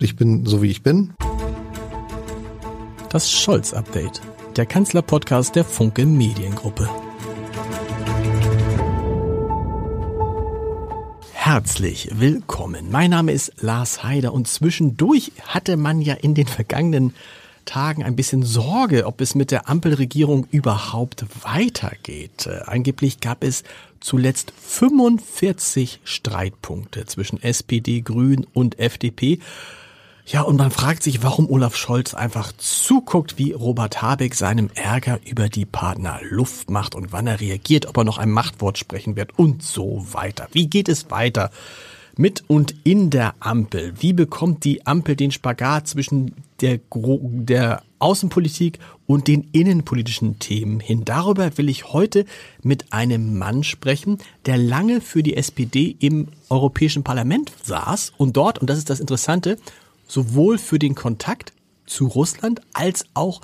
Ich bin so wie ich bin. Das Scholz-Update, der Kanzler-Podcast der Funke Mediengruppe. Herzlich willkommen. Mein Name ist Lars Heider und zwischendurch hatte man ja in den vergangenen Tagen ein bisschen Sorge, ob es mit der Ampelregierung überhaupt weitergeht. Äh, angeblich gab es zuletzt 45 Streitpunkte zwischen SPD, Grün und FDP. Ja, und man fragt sich, warum Olaf Scholz einfach zuguckt, wie Robert Habeck seinem Ärger über die Partner Luft macht und wann er reagiert, ob er noch ein Machtwort sprechen wird und so weiter. Wie geht es weiter? Mit und in der Ampel. Wie bekommt die Ampel den Spagat zwischen der, der Außenpolitik und den innenpolitischen Themen hin? Darüber will ich heute mit einem Mann sprechen, der lange für die SPD im Europäischen Parlament saß und dort, und das ist das Interessante, sowohl für den Kontakt zu Russland als auch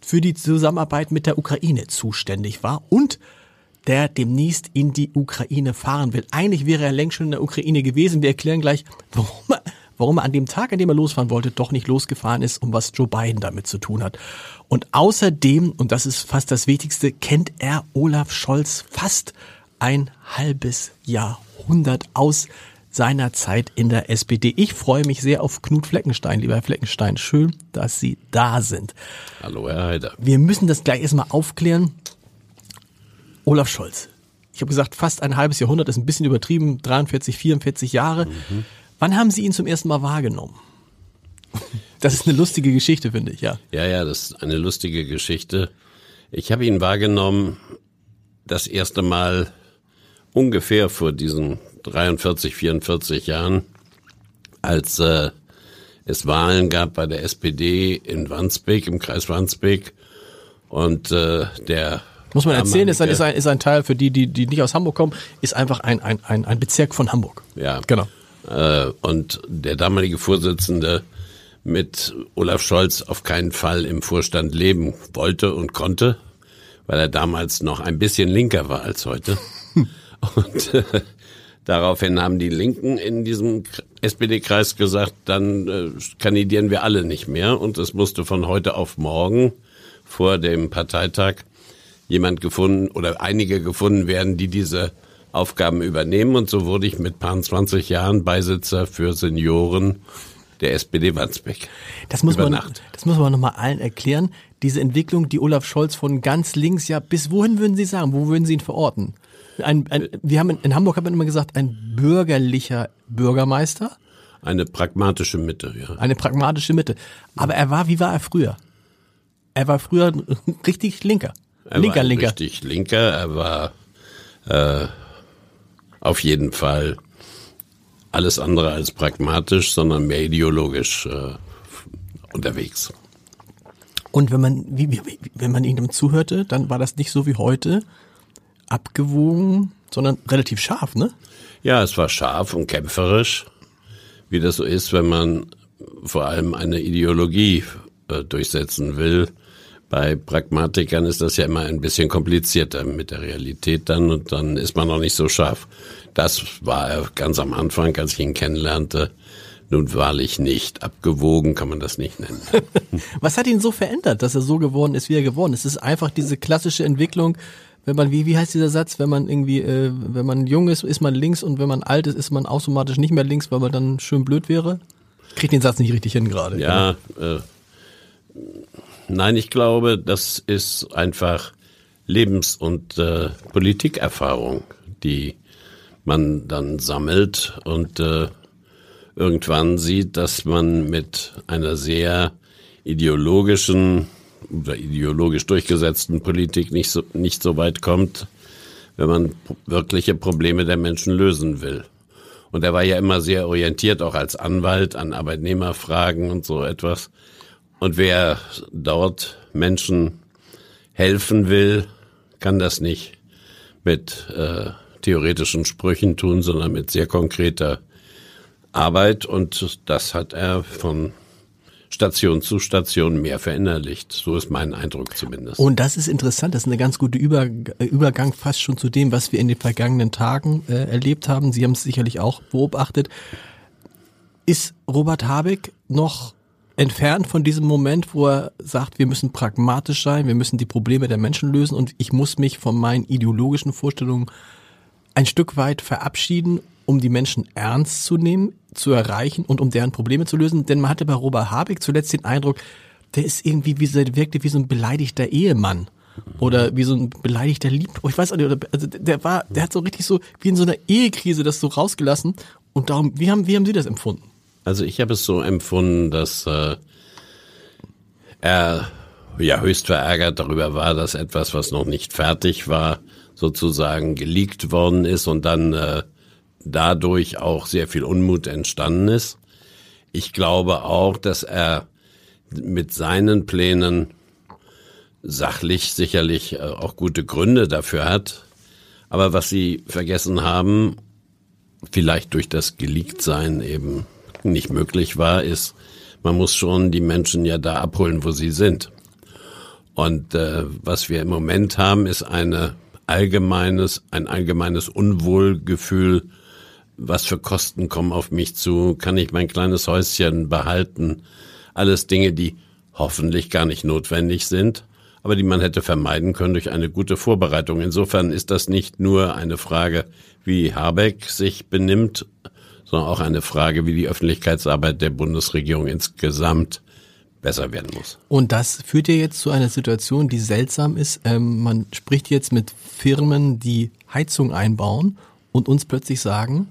für die Zusammenarbeit mit der Ukraine zuständig war und der demnächst in die Ukraine fahren will. Eigentlich wäre er längst schon in der Ukraine gewesen. Wir erklären gleich, warum er, warum er an dem Tag, an dem er losfahren wollte, doch nicht losgefahren ist und was Joe Biden damit zu tun hat. Und außerdem, und das ist fast das Wichtigste, kennt er Olaf Scholz fast ein halbes Jahrhundert aus seiner Zeit in der SPD. Ich freue mich sehr auf Knut Fleckenstein, lieber Herr Fleckenstein. Schön, dass Sie da sind. Hallo, Herr Heider. Wir müssen das gleich erstmal aufklären. Olaf Scholz. Ich habe gesagt, fast ein halbes Jahrhundert ist ein bisschen übertrieben, 43, 44 Jahre. Mhm. Wann haben Sie ihn zum ersten Mal wahrgenommen? Das ist eine lustige Geschichte, finde ich, ja. Ja, ja, das ist eine lustige Geschichte. Ich habe ihn wahrgenommen das erste Mal ungefähr vor diesen 43, 44 Jahren, als äh, es Wahlen gab bei der SPD in Wandsbek, im Kreis Wandsbek. Und äh, der muss man erzählen, ist ein, ist, ein, ist ein Teil für die, die, die nicht aus Hamburg kommen, ist einfach ein, ein, ein, ein Bezirk von Hamburg. Ja. Genau. Äh, und der damalige Vorsitzende mit Olaf Scholz auf keinen Fall im Vorstand leben wollte und konnte, weil er damals noch ein bisschen linker war als heute. Und äh, Daraufhin haben die Linken in diesem SPD-Kreis gesagt, dann äh, kandidieren wir alle nicht mehr. Und es musste von heute auf morgen vor dem Parteitag jemand gefunden oder einige gefunden werden, die diese Aufgaben übernehmen. Und so wurde ich mit paar 20 Jahren Beisitzer für Senioren der SPD Wandsbek. Das muss man, das muss man nochmal allen erklären. Diese Entwicklung, die Olaf Scholz von ganz links, ja, bis wohin würden Sie sagen? Wo würden Sie ihn verorten? Ein, ein, wir haben in, in Hamburg hat man immer gesagt, ein bürgerlicher Bürgermeister. Eine pragmatische Mitte, ja. Eine pragmatische Mitte. Aber er war, wie war er früher? Er war früher richtig linker. Er linker, war linker. Richtig linker. Er war äh, auf jeden Fall alles andere als pragmatisch, sondern mehr ideologisch äh, unterwegs. Und wenn man, wie, wie, wenn man ihm zuhörte, dann war das nicht so wie heute, abgewogen, sondern relativ scharf, ne? Ja, es war scharf und kämpferisch, wie das so ist, wenn man vor allem eine Ideologie äh, durchsetzen will. Bei Pragmatikern ist das ja immer ein bisschen komplizierter mit der Realität dann und dann ist man noch nicht so scharf. Das war er ganz am Anfang, als ich ihn kennenlernte. Nun wahrlich nicht. Abgewogen kann man das nicht nennen. Was hat ihn so verändert, dass er so geworden ist, wie er geworden ist? Es ist einfach diese klassische Entwicklung, wenn man, wie, wie heißt dieser Satz, wenn man irgendwie, äh, wenn man jung ist, ist man links und wenn man alt ist, ist man automatisch nicht mehr links, weil man dann schön blöd wäre? Kriegt den Satz nicht richtig hin gerade. Ja, äh, nein, ich glaube, das ist einfach Lebens- und äh, Politikerfahrung, die man dann sammelt und äh, irgendwann sieht, dass man mit einer sehr ideologischen oder ideologisch durchgesetzten Politik nicht so, nicht so weit kommt, wenn man wirkliche Probleme der Menschen lösen will. Und er war ja immer sehr orientiert, auch als Anwalt an Arbeitnehmerfragen und so etwas. Und wer dort Menschen helfen will, kann das nicht mit äh, theoretischen Sprüchen tun, sondern mit sehr konkreter Arbeit. Und das hat er von Station zu Station mehr verinnerlicht. So ist mein Eindruck zumindest. Und das ist interessant. Das ist eine ganz gute Über Übergang fast schon zu dem, was wir in den vergangenen Tagen äh, erlebt haben. Sie haben es sicherlich auch beobachtet. Ist Robert Habeck noch entfernt von diesem Moment, wo er sagt, wir müssen pragmatisch sein, wir müssen die Probleme der Menschen lösen und ich muss mich von meinen ideologischen Vorstellungen ein Stück weit verabschieden, um die Menschen ernst zu nehmen, zu erreichen und um deren Probleme zu lösen. Denn man hatte bei Robert Habeck zuletzt den Eindruck, der ist irgendwie wie, wirkte wie so ein beleidigter Ehemann oder wie so ein beleidigter Lieb. Ich weiß nicht, also der war, der hat so richtig so wie in so einer Ehekrise das so rausgelassen. Und darum, wie haben, wie haben Sie das empfunden? Also ich habe es so empfunden, dass äh, er ja höchst verärgert darüber war, dass etwas, was noch nicht fertig war, sozusagen geleakt worden ist und dann äh, dadurch auch sehr viel Unmut entstanden ist. Ich glaube auch, dass er mit seinen Plänen sachlich sicherlich äh, auch gute Gründe dafür hat. Aber was sie vergessen haben, vielleicht durch das Geleaktsein eben nicht möglich war, ist, man muss schon die Menschen ja da abholen, wo sie sind. Und äh, was wir im Moment haben, ist eine allgemeines, ein allgemeines Unwohlgefühl. Was für Kosten kommen auf mich zu? Kann ich mein kleines Häuschen behalten? Alles Dinge, die hoffentlich gar nicht notwendig sind, aber die man hätte vermeiden können durch eine gute Vorbereitung. Insofern ist das nicht nur eine Frage, wie Habeck sich benimmt sondern auch eine Frage, wie die Öffentlichkeitsarbeit der Bundesregierung insgesamt besser werden muss. Und das führt ja jetzt zu einer Situation, die seltsam ist. Ähm, man spricht jetzt mit Firmen, die Heizung einbauen und uns plötzlich sagen,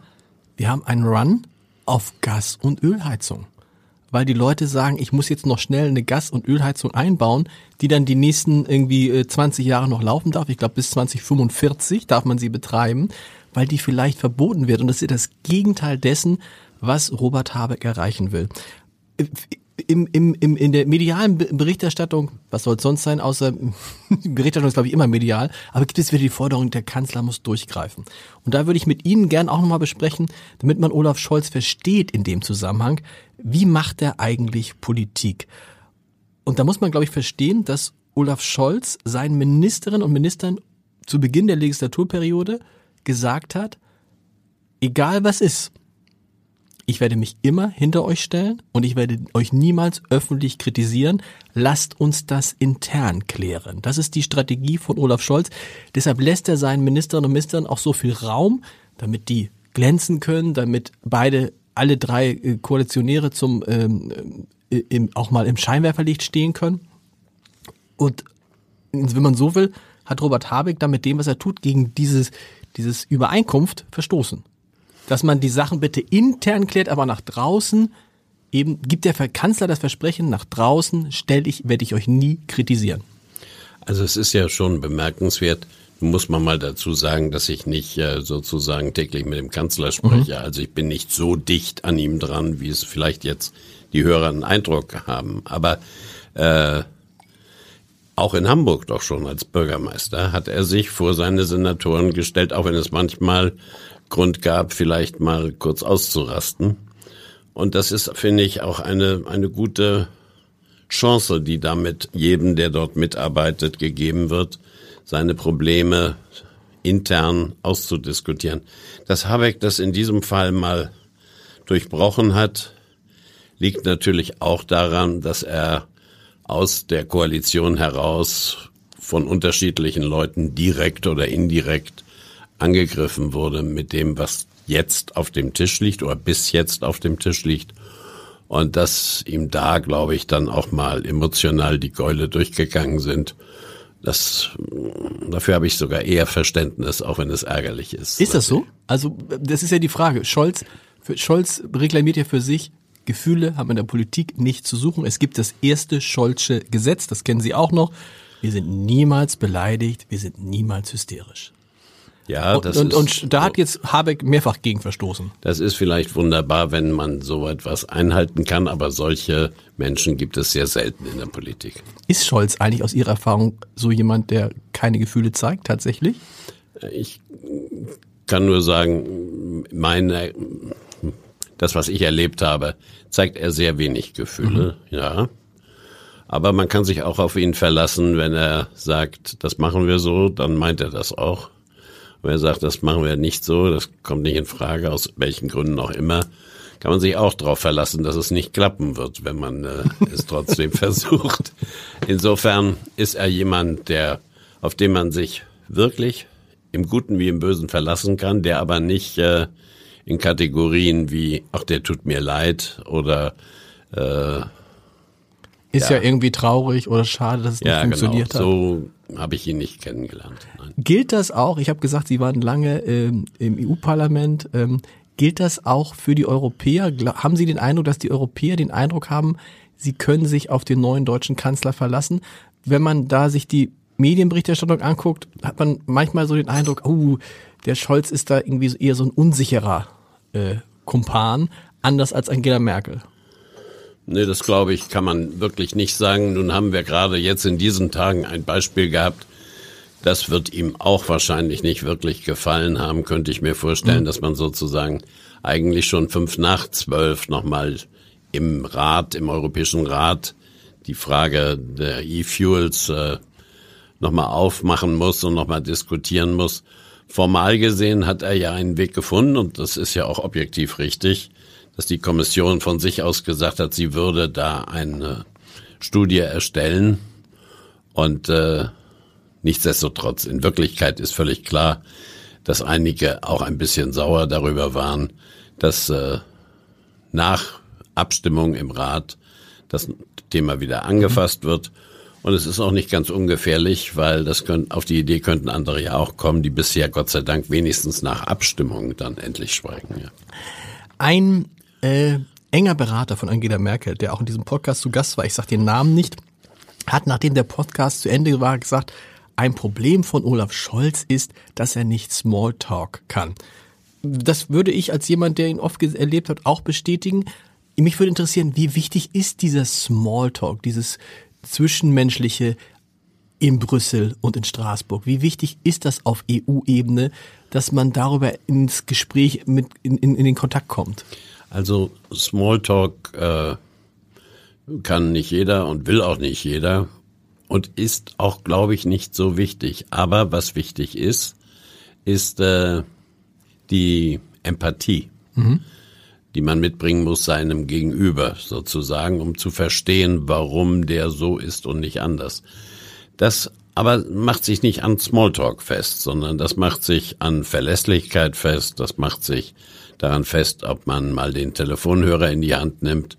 wir haben einen Run auf Gas- und Ölheizung. Weil die Leute sagen, ich muss jetzt noch schnell eine Gas- und Ölheizung einbauen, die dann die nächsten irgendwie 20 äh, Jahre noch laufen darf. Ich glaube, bis 2045 darf man sie betreiben weil die vielleicht verboten wird. Und das ist das Gegenteil dessen, was Robert Habeck erreichen will. Im, im, im, in der medialen Berichterstattung, was soll es sonst sein, außer Berichterstattung ist, glaube ich, immer medial, aber gibt es wieder die Forderung, der Kanzler muss durchgreifen. Und da würde ich mit Ihnen gern auch nochmal besprechen, damit man Olaf Scholz versteht in dem Zusammenhang, wie macht er eigentlich Politik? Und da muss man, glaube ich, verstehen, dass Olaf Scholz seinen Ministerinnen und Ministern zu Beginn der Legislaturperiode gesagt hat, egal was ist, ich werde mich immer hinter euch stellen und ich werde euch niemals öffentlich kritisieren. Lasst uns das intern klären. Das ist die Strategie von Olaf Scholz. Deshalb lässt er seinen Ministerinnen und Ministern auch so viel Raum, damit die glänzen können, damit beide, alle drei äh, Koalitionäre zum ähm, äh, im, auch mal im Scheinwerferlicht stehen können. Und wenn man so will, hat Robert Habeck dann mit dem, was er tut, gegen dieses dieses Übereinkunft verstoßen. Dass man die Sachen bitte intern klärt, aber nach draußen eben gibt der Kanzler das Versprechen, nach draußen stelle ich, werde ich euch nie kritisieren. Also es ist ja schon bemerkenswert, muss man mal dazu sagen, dass ich nicht äh, sozusagen täglich mit dem Kanzler spreche. Mhm. Also ich bin nicht so dicht an ihm dran, wie es vielleicht jetzt die Hörer einen Eindruck haben. Aber äh, auch in Hamburg doch schon als Bürgermeister hat er sich vor seine Senatoren gestellt, auch wenn es manchmal Grund gab, vielleicht mal kurz auszurasten. Und das ist, finde ich, auch eine, eine gute Chance, die damit jedem, der dort mitarbeitet, gegeben wird, seine Probleme intern auszudiskutieren. Dass Habeck das in diesem Fall mal durchbrochen hat, liegt natürlich auch daran, dass er aus der Koalition heraus von unterschiedlichen Leuten direkt oder indirekt angegriffen wurde mit dem, was jetzt auf dem Tisch liegt oder bis jetzt auf dem Tisch liegt. Und dass ihm da, glaube ich, dann auch mal emotional die Gäule durchgegangen sind. Das, dafür habe ich sogar eher Verständnis, auch wenn es ärgerlich ist. Ist das so? Also, das ist ja die Frage. Scholz, Scholz reklamiert ja für sich, Gefühle haben in der Politik nicht zu suchen. Es gibt das erste Scholzsche Gesetz, das kennen Sie auch noch. Wir sind niemals beleidigt, wir sind niemals hysterisch. Ja, das und, ist, und da hat jetzt Habeck mehrfach gegen verstoßen. Das ist vielleicht wunderbar, wenn man so etwas einhalten kann, aber solche Menschen gibt es sehr selten in der Politik. Ist Scholz eigentlich aus Ihrer Erfahrung so jemand, der keine Gefühle zeigt, tatsächlich? Ich kann nur sagen, meine das, was ich erlebt habe, zeigt er sehr wenig Gefühle, mhm. ja. Aber man kann sich auch auf ihn verlassen, wenn er sagt, das machen wir so, dann meint er das auch. Wenn er sagt, das machen wir nicht so, das kommt nicht in Frage, aus welchen Gründen auch immer, kann man sich auch darauf verlassen, dass es nicht klappen wird, wenn man äh, es trotzdem versucht. Insofern ist er jemand, der, auf den man sich wirklich im Guten wie im Bösen verlassen kann, der aber nicht äh, in Kategorien wie, ach, der tut mir leid oder äh, ist ja. ja. irgendwie traurig oder schade, dass es ja, nicht funktioniert genau. hat. So habe ich ihn nicht kennengelernt. Nein. Gilt das auch? Ich habe gesagt, Sie waren lange ähm, im EU-Parlament. Ähm, gilt das auch für die Europäer? Haben Sie den Eindruck, dass die Europäer den Eindruck haben, sie können sich auf den neuen deutschen Kanzler verlassen? Wenn man da sich die Medienberichterstattung anguckt, hat man manchmal so den Eindruck, oh, der Scholz ist da irgendwie eher so ein unsicherer äh, Kumpan, anders als Angela Merkel. Nee, das glaube ich, kann man wirklich nicht sagen. Nun haben wir gerade jetzt in diesen Tagen ein Beispiel gehabt. Das wird ihm auch wahrscheinlich nicht wirklich gefallen haben, könnte ich mir vorstellen, mhm. dass man sozusagen eigentlich schon fünf nach zwölf nochmal im Rat, im Europäischen Rat, die Frage der E-Fuels äh, nochmal aufmachen muss und nochmal diskutieren muss. Formal gesehen hat er ja einen Weg gefunden und das ist ja auch objektiv richtig dass die Kommission von sich aus gesagt hat, sie würde da eine Studie erstellen. Und äh, nichtsdestotrotz, in Wirklichkeit ist völlig klar, dass einige auch ein bisschen sauer darüber waren, dass äh, nach Abstimmung im Rat das Thema wieder angefasst wird. Und es ist auch nicht ganz ungefährlich, weil das können, auf die Idee könnten andere ja auch kommen, die bisher Gott sei Dank wenigstens nach Abstimmung dann endlich schweigen. Ja. Ein äh, enger Berater von Angela Merkel, der auch in diesem Podcast zu Gast war, ich sage den Namen nicht, hat, nachdem der Podcast zu Ende war, gesagt, ein Problem von Olaf Scholz ist, dass er nicht Smalltalk kann. Das würde ich als jemand, der ihn oft erlebt hat, auch bestätigen. Mich würde interessieren, wie wichtig ist dieser Smalltalk, dieses zwischenmenschliche in Brüssel und in Straßburg? Wie wichtig ist das auf EU-Ebene, dass man darüber ins Gespräch mit in, in, in den Kontakt kommt? Also Smalltalk äh, kann nicht jeder und will auch nicht jeder und ist auch, glaube ich, nicht so wichtig. Aber was wichtig ist, ist äh, die Empathie, mhm. die man mitbringen muss seinem Gegenüber sozusagen, um zu verstehen, warum der so ist und nicht anders. Das aber macht sich nicht an Smalltalk fest, sondern das macht sich an Verlässlichkeit fest, das macht sich daran fest, ob man mal den Telefonhörer in die Hand nimmt,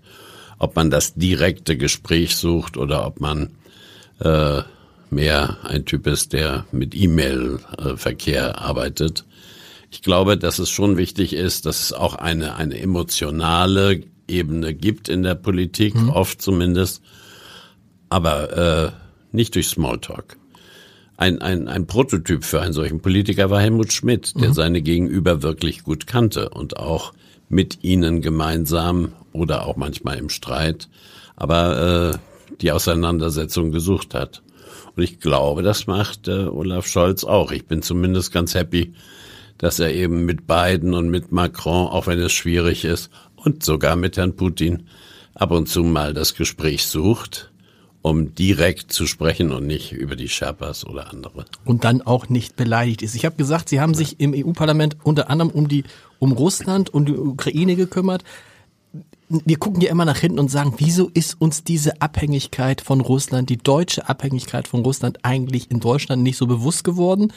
ob man das direkte Gespräch sucht oder ob man äh, mehr ein Typ ist, der mit E-Mail-Verkehr arbeitet. Ich glaube, dass es schon wichtig ist, dass es auch eine, eine emotionale Ebene gibt in der Politik, mhm. oft zumindest, aber äh, nicht durch Smalltalk ein, ein, ein Prototyp für einen solchen Politiker war Helmut Schmidt, der mhm. seine Gegenüber wirklich gut kannte und auch mit ihnen gemeinsam oder auch manchmal im Streit, aber äh, die Auseinandersetzung gesucht hat. Und ich glaube, das macht äh, Olaf Scholz auch. Ich bin zumindest ganz happy, dass er eben mit Biden und mit Macron, auch wenn es schwierig ist, und sogar mit Herrn Putin ab und zu mal das Gespräch sucht um direkt zu sprechen und nicht über die Sherpas oder andere. Und dann auch nicht beleidigt ist. Ich habe gesagt, Sie haben sich im EU-Parlament unter anderem um die um Russland und die Ukraine gekümmert. Wir gucken ja immer nach hinten und sagen, wieso ist uns diese Abhängigkeit von Russland, die deutsche Abhängigkeit von Russland eigentlich in Deutschland nicht so bewusst geworden?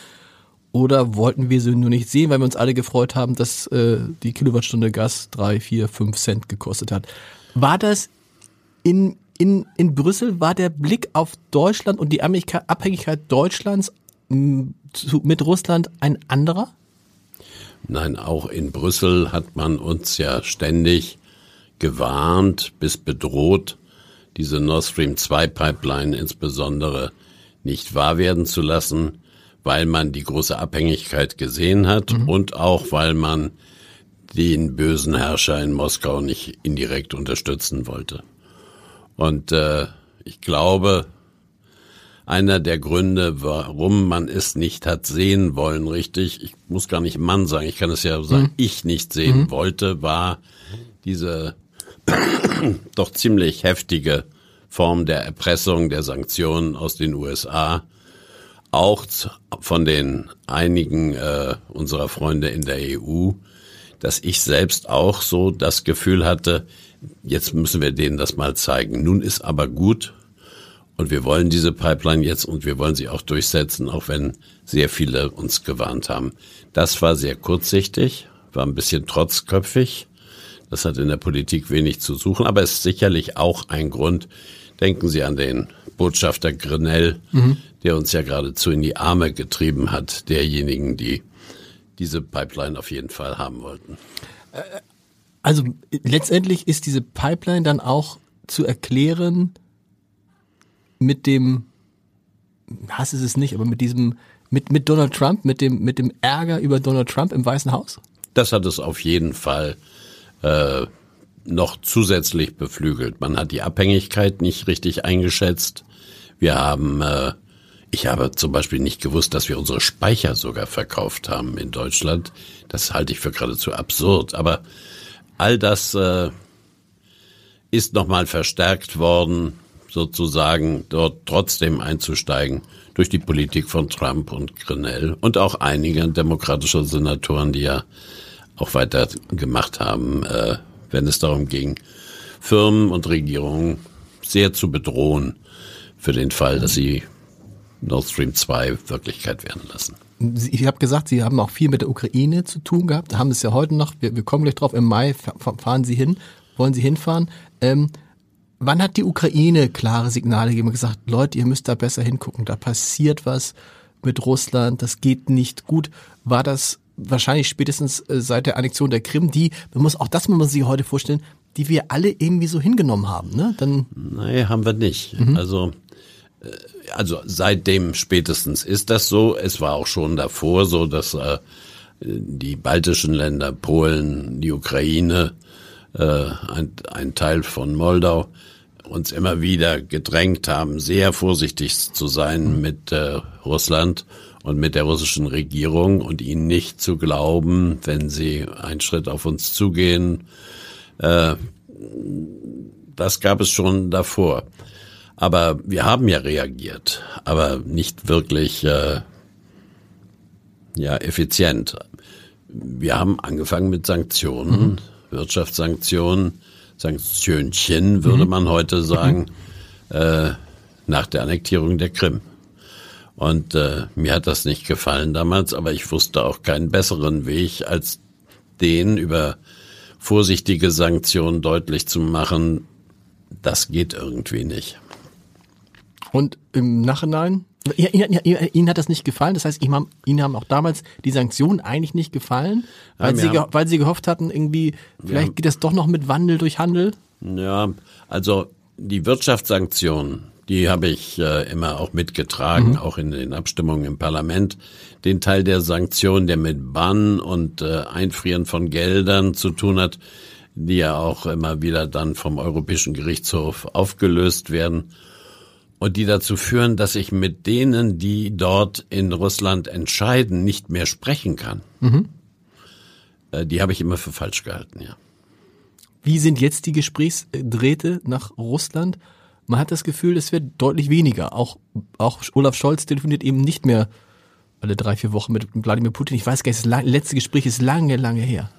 Oder wollten wir sie nur nicht sehen, weil wir uns alle gefreut haben, dass äh, die Kilowattstunde Gas drei, vier, fünf Cent gekostet hat? War das in in, in Brüssel war der Blick auf Deutschland und die Abhängigkeit Deutschlands mit Russland ein anderer? Nein, auch in Brüssel hat man uns ja ständig gewarnt bis bedroht, diese Nord Stream 2 Pipeline insbesondere nicht wahr werden zu lassen, weil man die große Abhängigkeit gesehen hat mhm. und auch weil man den bösen Herrscher in Moskau nicht indirekt unterstützen wollte. Und äh, ich glaube, einer der Gründe, warum man es nicht hat sehen wollen, richtig, ich muss gar nicht Mann sagen, ich kann es ja sagen, mhm. ich nicht sehen mhm. wollte, war diese doch ziemlich heftige Form der Erpressung der Sanktionen aus den USA, auch von den einigen äh, unserer Freunde in der EU, dass ich selbst auch so das Gefühl hatte, jetzt müssen wir denen das mal zeigen. Nun ist aber gut und wir wollen diese Pipeline jetzt und wir wollen sie auch durchsetzen, auch wenn sehr viele uns gewarnt haben. Das war sehr kurzsichtig, war ein bisschen trotzköpfig. Das hat in der Politik wenig zu suchen, aber ist sicherlich auch ein Grund. Denken Sie an den Botschafter Grenell, mhm. der uns ja geradezu in die Arme getrieben hat, derjenigen, die diese Pipeline auf jeden Fall haben wollten. Also letztendlich ist diese Pipeline dann auch zu erklären mit dem, Hass ist es nicht, aber mit diesem, mit, mit Donald Trump, mit dem, mit dem Ärger über Donald Trump im Weißen Haus? Das hat es auf jeden Fall äh, noch zusätzlich beflügelt. Man hat die Abhängigkeit nicht richtig eingeschätzt. Wir haben, äh, ich habe zum Beispiel nicht gewusst, dass wir unsere Speicher sogar verkauft haben in Deutschland. Das halte ich für geradezu absurd. Aber all das äh, ist nochmal verstärkt worden, sozusagen dort trotzdem einzusteigen durch die Politik von Trump und Grenell und auch einige demokratische Senatoren, die ja auch weiter gemacht haben, äh, wenn es darum ging, Firmen und Regierungen sehr zu bedrohen für den Fall, dass sie Nord Stream 2 Wirklichkeit werden lassen. Ich habe gesagt, Sie haben auch viel mit der Ukraine zu tun gehabt, haben es ja heute noch, wir, wir kommen gleich drauf, im Mai fahren Sie hin, wollen Sie hinfahren. Ähm, wann hat die Ukraine klare Signale gegeben und gesagt, Leute, ihr müsst da besser hingucken, da passiert was mit Russland, das geht nicht gut. War das wahrscheinlich spätestens äh, seit der Annexion der Krim, die, man muss auch das muss man sich heute vorstellen, die wir alle irgendwie so hingenommen haben, ne? Dann Nein, haben wir nicht. Mhm. Also also seitdem spätestens ist das so. Es war auch schon davor so, dass äh, die baltischen Länder, Polen, die Ukraine, äh, ein, ein Teil von Moldau uns immer wieder gedrängt haben, sehr vorsichtig zu sein mit äh, Russland und mit der russischen Regierung und ihnen nicht zu glauben, wenn sie einen Schritt auf uns zugehen. Äh, das gab es schon davor. Aber wir haben ja reagiert, aber nicht wirklich äh, ja effizient. Wir haben angefangen mit Sanktionen, mhm. Wirtschaftssanktionen, Sanktionchen würde mhm. man heute sagen, mhm. äh, nach der Annektierung der Krim. Und äh, mir hat das nicht gefallen damals, aber ich wusste auch keinen besseren Weg, als den über vorsichtige Sanktionen deutlich zu machen, das geht irgendwie nicht. Und im Nachhinein? Ihnen, Ihnen hat das nicht gefallen, das heißt, Ihnen haben, Ihnen haben auch damals die Sanktionen eigentlich nicht gefallen, weil, ja, Sie, haben, weil Sie gehofft hatten, irgendwie, vielleicht geht das doch noch mit Wandel durch Handel? Ja, also die Wirtschaftssanktionen, die habe ich äh, immer auch mitgetragen, mhm. auch in den Abstimmungen im Parlament. Den Teil der Sanktionen, der mit Bann und äh, Einfrieren von Geldern zu tun hat, die ja auch immer wieder dann vom Europäischen Gerichtshof aufgelöst werden und die dazu führen, dass ich mit denen, die dort in Russland entscheiden, nicht mehr sprechen kann. Mhm. Äh, die habe ich immer für falsch gehalten, ja. Wie sind jetzt die Gesprächsdrähte nach Russland? Man hat das Gefühl, es wird deutlich weniger. Auch, auch Olaf Scholz telefoniert eben nicht mehr alle drei, vier Wochen mit Wladimir Putin. Ich weiß gar nicht, das letzte Gespräch ist lange, lange her.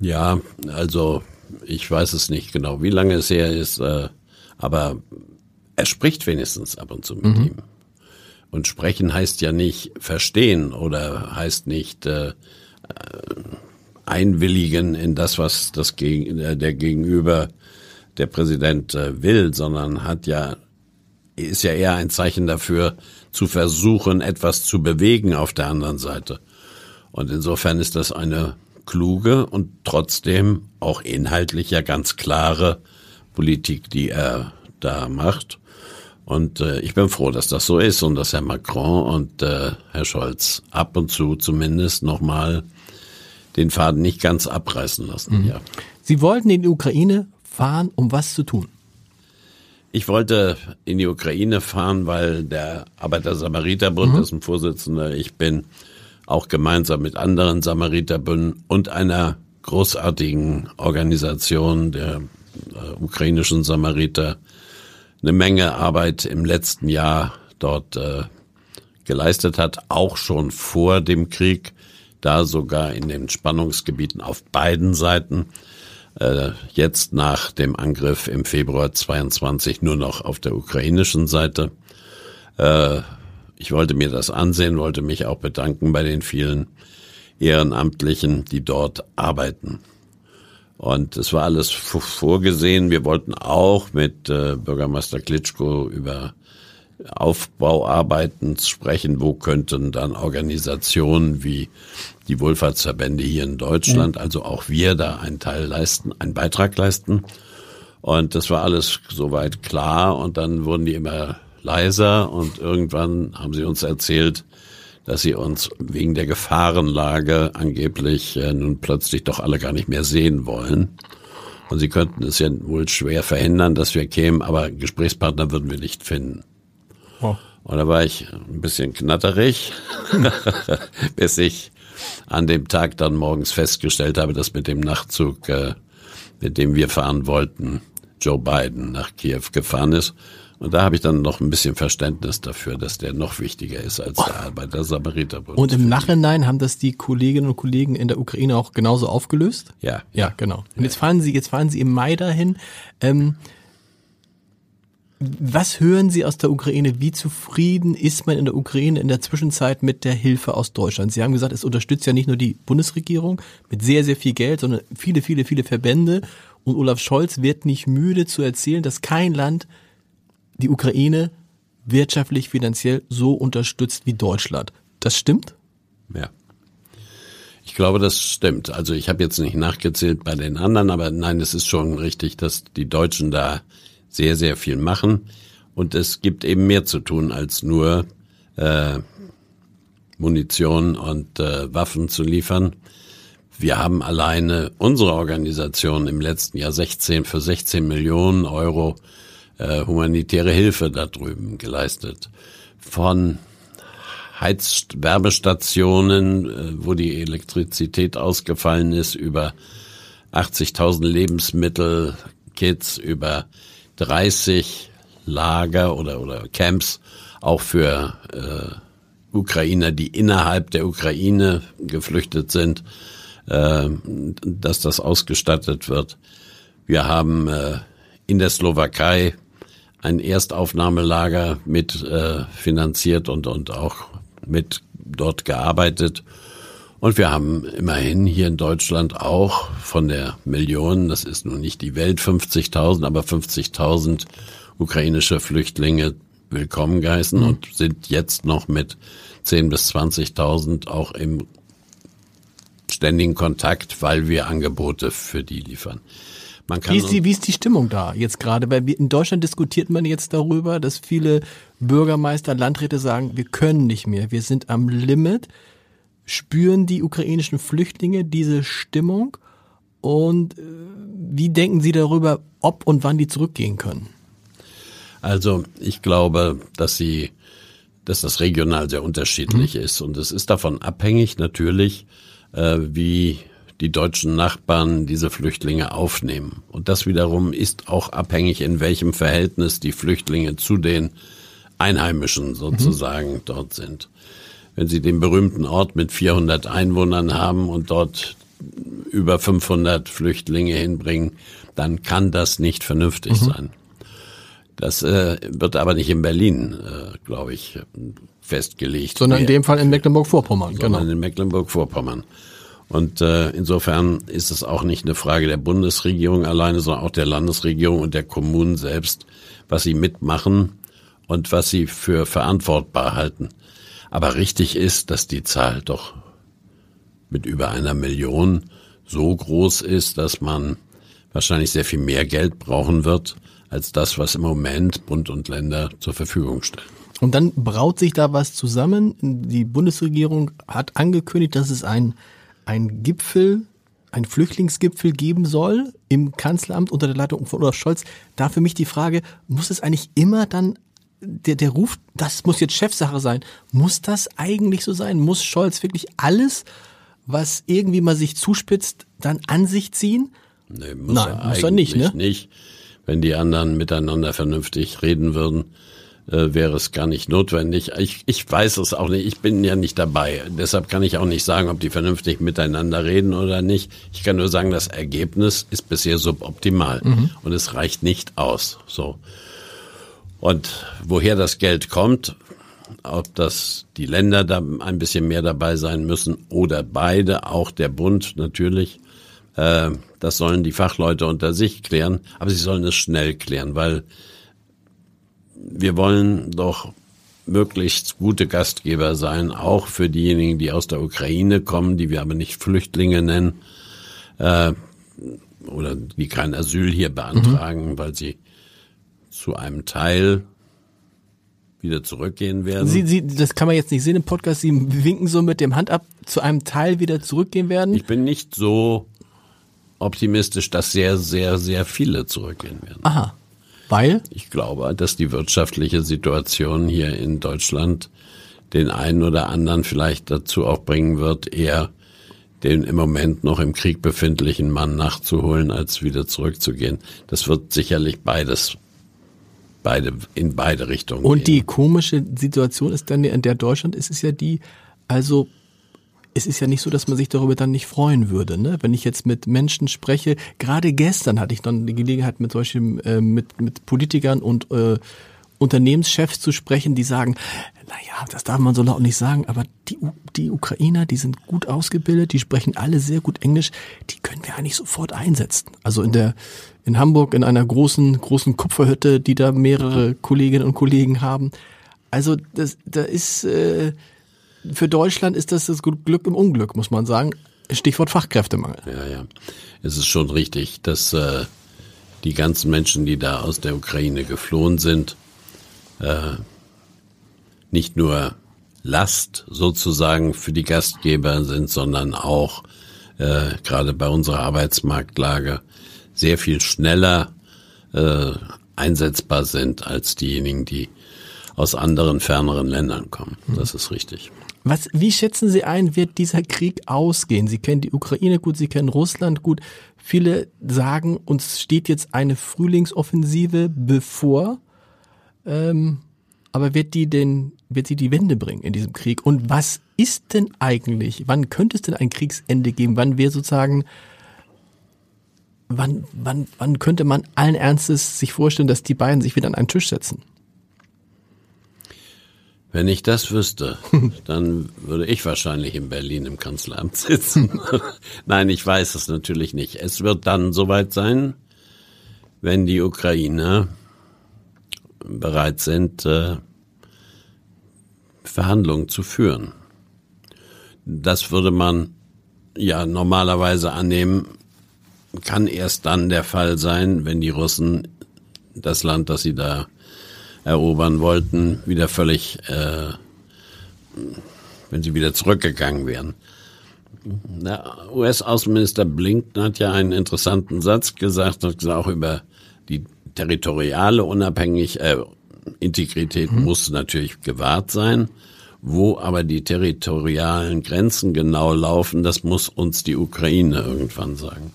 Ja, also ich weiß es nicht genau, wie lange es her ist, äh, aber er spricht wenigstens ab und zu mit mhm. ihm. Und sprechen heißt ja nicht verstehen oder heißt nicht äh, äh einwilligen in das, was das gegen, äh, der Gegenüber der Präsident äh, will, sondern hat ja ist ja eher ein Zeichen dafür, zu versuchen, etwas zu bewegen auf der anderen Seite. Und insofern ist das eine kluge und trotzdem auch inhaltlich ja ganz klare Politik, die er da macht. Und äh, ich bin froh, dass das so ist und dass Herr Macron und äh, Herr Scholz ab und zu zumindest nochmal den Faden nicht ganz abreißen lassen. Mhm. Ja. Sie wollten in die Ukraine fahren, um was zu tun? Ich wollte in die Ukraine fahren, weil der Arbeiter-Samariter-Bund, mhm. dessen Vorsitzender ich bin, auch gemeinsam mit anderen Samariterbünden und einer großartigen Organisation der äh, ukrainischen Samariter eine Menge Arbeit im letzten Jahr dort äh, geleistet hat, auch schon vor dem Krieg. da sogar in den Spannungsgebieten auf beiden Seiten. Äh, jetzt nach dem Angriff im Februar 22 nur noch auf der ukrainischen Seite. Äh, ich wollte mir das ansehen, wollte mich auch bedanken bei den vielen Ehrenamtlichen, die dort arbeiten. Und es war alles vorgesehen. Wir wollten auch mit äh, Bürgermeister Klitschko über Aufbauarbeiten sprechen. Wo könnten dann Organisationen wie die Wohlfahrtsverbände hier in Deutschland, mhm. also auch wir da einen Teil leisten, einen Beitrag leisten. Und das war alles soweit klar. Und dann wurden die immer leiser und irgendwann haben sie uns erzählt, dass sie uns wegen der Gefahrenlage angeblich äh, nun plötzlich doch alle gar nicht mehr sehen wollen. Und sie könnten es ja wohl schwer verhindern, dass wir kämen, aber Gesprächspartner würden wir nicht finden. Oh. Und da war ich ein bisschen knatterig, bis ich an dem Tag dann morgens festgestellt habe, dass mit dem Nachtzug, äh, mit dem wir fahren wollten, Joe Biden nach Kiew gefahren ist und da habe ich dann noch ein bisschen Verständnis dafür, dass der noch wichtiger ist als der Arbeiter Samariterbund. Und im Nachhinein haben das die Kolleginnen und Kollegen in der Ukraine auch genauso aufgelöst? Ja. Ja, genau. Und jetzt fahren Sie, jetzt fahren Sie im Mai dahin. Ähm, was hören Sie aus der Ukraine? Wie zufrieden ist man in der Ukraine in der Zwischenzeit mit der Hilfe aus Deutschland? Sie haben gesagt, es unterstützt ja nicht nur die Bundesregierung mit sehr, sehr viel Geld, sondern viele, viele, viele Verbände. Und Olaf Scholz wird nicht müde zu erzählen, dass kein Land die Ukraine wirtschaftlich, finanziell so unterstützt wie Deutschland. Das stimmt? Ja. Ich glaube, das stimmt. Also ich habe jetzt nicht nachgezählt bei den anderen, aber nein, es ist schon richtig, dass die Deutschen da sehr, sehr viel machen. Und es gibt eben mehr zu tun, als nur äh, Munition und äh, Waffen zu liefern. Wir haben alleine unsere Organisation im letzten Jahr 16 für 16 Millionen Euro äh, humanitäre Hilfe da drüben geleistet. Von Heizwärmestationen, äh, wo die Elektrizität ausgefallen ist, über 80.000 Lebensmittelkits, über 30 Lager oder, oder Camps, auch für äh, Ukrainer, die innerhalb der Ukraine geflüchtet sind, äh, dass das ausgestattet wird. Wir haben äh, in der Slowakei ein Erstaufnahmelager mit äh, finanziert und, und auch mit dort gearbeitet. Und wir haben immerhin hier in Deutschland auch von der Million, das ist nun nicht die Welt, 50.000, aber 50.000 ukrainische Flüchtlinge willkommen geheißen mhm. und sind jetzt noch mit 10 bis 20.000 auch im ständigen Kontakt, weil wir Angebote für die liefern. Man kann wie, ist die, wie ist die Stimmung da jetzt gerade? Weil in Deutschland diskutiert man jetzt darüber, dass viele Bürgermeister, Landräte sagen, wir können nicht mehr, wir sind am Limit. Spüren die ukrainischen Flüchtlinge diese Stimmung? Und äh, wie denken Sie darüber, ob und wann die zurückgehen können? Also ich glaube, dass sie, dass das regional sehr unterschiedlich mhm. ist und es ist davon abhängig natürlich, äh, wie die deutschen Nachbarn diese Flüchtlinge aufnehmen. Und das wiederum ist auch abhängig, in welchem Verhältnis die Flüchtlinge zu den Einheimischen sozusagen mhm. dort sind. Wenn sie den berühmten Ort mit 400 Einwohnern haben und dort über 500 Flüchtlinge hinbringen, dann kann das nicht vernünftig mhm. sein. Das äh, wird aber nicht in Berlin, äh, glaube ich, festgelegt. Sondern in dem Fall in Mecklenburg-Vorpommern, genau. in Mecklenburg-Vorpommern. Und äh, insofern ist es auch nicht eine Frage der Bundesregierung alleine, sondern auch der Landesregierung und der Kommunen selbst, was sie mitmachen und was sie für verantwortbar halten. Aber richtig ist, dass die Zahl doch mit über einer Million so groß ist, dass man wahrscheinlich sehr viel mehr Geld brauchen wird, als das, was im Moment Bund und Länder zur Verfügung stellen. Und dann braut sich da was zusammen. Die Bundesregierung hat angekündigt, dass es ein ein Gipfel, ein Flüchtlingsgipfel geben soll im Kanzleramt unter der Leitung von Olaf Scholz. Da für mich die Frage, muss es eigentlich immer dann der, der Ruf, das muss jetzt Chefsache sein. Muss das eigentlich so sein? Muss Scholz wirklich alles, was irgendwie mal sich zuspitzt, dann an sich ziehen? Nee, muss Nein, er muss er nicht, ne? nicht. Wenn die anderen miteinander vernünftig reden würden, äh, wäre es gar nicht notwendig. Ich, ich weiß es auch nicht, ich bin ja nicht dabei. Deshalb kann ich auch nicht sagen, ob die vernünftig miteinander reden oder nicht. Ich kann nur sagen, das Ergebnis ist bisher suboptimal mhm. und es reicht nicht aus. So. Und woher das Geld kommt, ob das die Länder da ein bisschen mehr dabei sein müssen oder beide, auch der Bund natürlich, äh, das sollen die Fachleute unter sich klären, aber sie sollen es schnell klären, weil wir wollen doch möglichst gute Gastgeber sein, auch für diejenigen, die aus der Ukraine kommen, die wir aber nicht Flüchtlinge nennen, äh, oder die kein Asyl hier beantragen, mhm. weil sie zu einem Teil wieder zurückgehen werden. Sie, Sie, das kann man jetzt nicht sehen im Podcast. Sie winken so mit dem Hand ab, zu einem Teil wieder zurückgehen werden. Ich bin nicht so optimistisch, dass sehr, sehr, sehr viele zurückgehen werden. Aha. Weil? Ich glaube, dass die wirtschaftliche Situation hier in Deutschland den einen oder anderen vielleicht dazu auch bringen wird, eher den im Moment noch im Krieg befindlichen Mann nachzuholen, als wieder zurückzugehen. Das wird sicherlich beides beide in beide Richtungen. Und gehen. die komische Situation ist dann, in der Deutschland ist, ist ja die, also es ist ja nicht so, dass man sich darüber dann nicht freuen würde. Ne? Wenn ich jetzt mit Menschen spreche, gerade gestern hatte ich dann die Gelegenheit, mit solchen, äh, mit, mit Politikern und äh, Unternehmenschefs zu sprechen, die sagen, naja, das darf man so laut nicht sagen, aber die, die Ukrainer, die sind gut ausgebildet, die sprechen alle sehr gut Englisch, die können wir eigentlich sofort einsetzen. Also in der, in Hamburg in einer großen, großen Kupferhütte, die da mehrere Kolleginnen und Kollegen haben. Also das, da ist, äh, für Deutschland ist das das Glück im Unglück, muss man sagen. Stichwort Fachkräftemangel. Ja, ja. Es ist schon richtig, dass äh, die ganzen Menschen, die da aus der Ukraine geflohen sind, äh, nicht nur Last sozusagen für die Gastgeber sind, sondern auch äh, gerade bei unserer Arbeitsmarktlage sehr viel schneller äh, einsetzbar sind als diejenigen, die aus anderen ferneren Ländern kommen. Das ist richtig. Was, wie schätzen Sie ein, wird dieser Krieg ausgehen? Sie kennen die Ukraine gut, Sie kennen Russland gut. Viele sagen, uns steht jetzt eine Frühlingsoffensive bevor. Ähm, aber wird die denn, wird sie die Wende bringen in diesem Krieg? Und was ist denn eigentlich, wann könnte es denn ein Kriegsende geben? Wann wäre sozusagen, wann, wann, wann könnte man allen Ernstes sich vorstellen, dass die beiden sich wieder an einen Tisch setzen? Wenn ich das wüsste, dann würde ich wahrscheinlich in Berlin im Kanzleramt sitzen. Nein, ich weiß es natürlich nicht. Es wird dann soweit sein, wenn die Ukrainer bereit sind, äh, Verhandlungen zu führen. Das würde man ja normalerweise annehmen, kann erst dann der Fall sein, wenn die Russen das Land, das sie da erobern wollten, wieder völlig, äh, wenn sie wieder zurückgegangen wären. Der US-Außenminister Blinken hat ja einen interessanten Satz gesagt, hat gesagt, auch über die territoriale Unabhängig, äh, Integrität mhm. muss natürlich gewahrt sein. Wo aber die territorialen Grenzen genau laufen, das muss uns die Ukraine irgendwann sagen.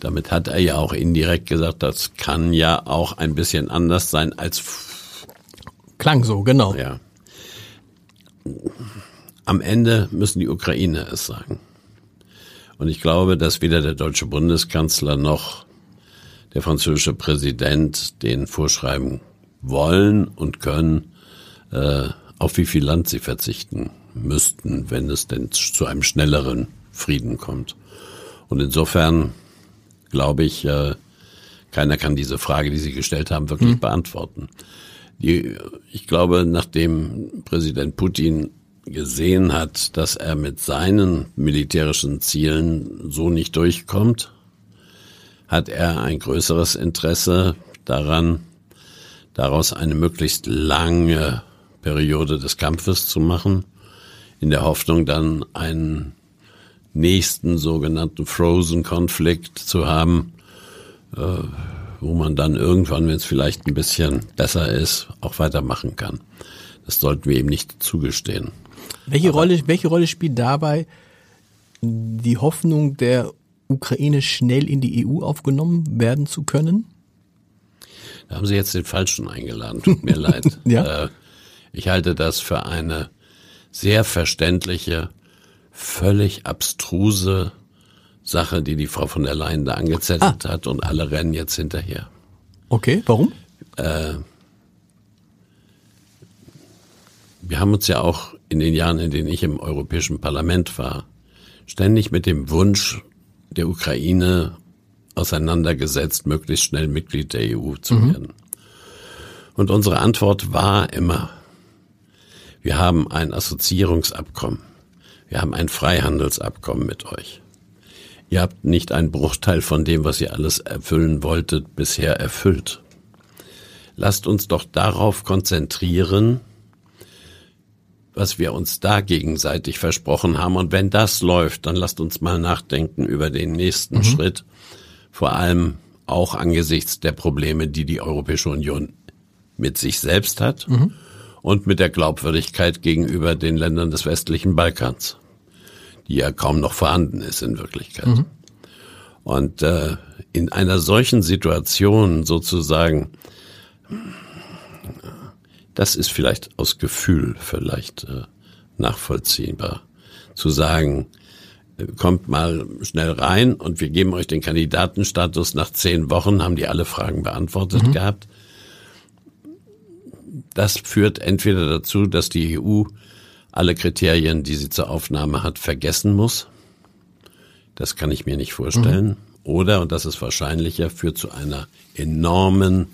Damit hat er ja auch indirekt gesagt, das kann ja auch ein bisschen anders sein als klang so, genau. Ja. Am Ende müssen die Ukraine es sagen. Und ich glaube, dass weder der deutsche Bundeskanzler noch der französische Präsident den vorschreiben wollen und können, äh, auf wie viel Land sie verzichten müssten, wenn es denn zu einem schnelleren Frieden kommt. Und insofern glaube ich, äh, keiner kann diese Frage, die Sie gestellt haben, wirklich mhm. beantworten. Die, ich glaube, nachdem Präsident Putin gesehen hat, dass er mit seinen militärischen Zielen so nicht durchkommt, hat er ein größeres Interesse daran, daraus eine möglichst lange Periode des Kampfes zu machen, in der Hoffnung dann einen nächsten sogenannten Frozen-Konflikt zu haben, äh, wo man dann irgendwann, wenn es vielleicht ein bisschen besser ist, auch weitermachen kann. Das sollten wir ihm nicht zugestehen. Welche Aber Rolle, welche Rolle spielt dabei die Hoffnung der Ukraine schnell in die EU aufgenommen werden zu können? Da haben Sie jetzt den Falschen eingeladen. Tut mir leid. Ja. Äh, ich halte das für eine sehr verständliche, völlig abstruse Sache, die die Frau von der Leyen da angezettelt hat und alle rennen jetzt hinterher. Okay, warum? Wir haben uns ja auch in den Jahren, in denen ich im Europäischen Parlament war, ständig mit dem Wunsch der Ukraine auseinandergesetzt, möglichst schnell Mitglied der EU zu werden. Und unsere Antwort war immer, wir haben ein Assoziierungsabkommen, wir haben ein Freihandelsabkommen mit euch. Ihr habt nicht einen Bruchteil von dem, was ihr alles erfüllen wolltet, bisher erfüllt. Lasst uns doch darauf konzentrieren, was wir uns da gegenseitig versprochen haben. Und wenn das läuft, dann lasst uns mal nachdenken über den nächsten Schritt. Vor allem auch angesichts der Probleme, die die Europäische Union mit sich selbst hat und mit der Glaubwürdigkeit gegenüber den Ländern des westlichen Balkans, die ja kaum noch vorhanden ist in Wirklichkeit. Und äh, in einer solchen Situation sozusagen das ist vielleicht aus Gefühl vielleicht äh, nachvollziehbar, zu sagen, äh, kommt mal schnell rein und wir geben euch den Kandidatenstatus. Nach zehn Wochen haben die alle Fragen beantwortet gehabt. Das führt entweder dazu, dass die EU alle Kriterien, die sie zur Aufnahme hat, vergessen muss. Das kann ich mir nicht vorstellen. Oder, und das ist wahrscheinlicher, führt zu einer enormen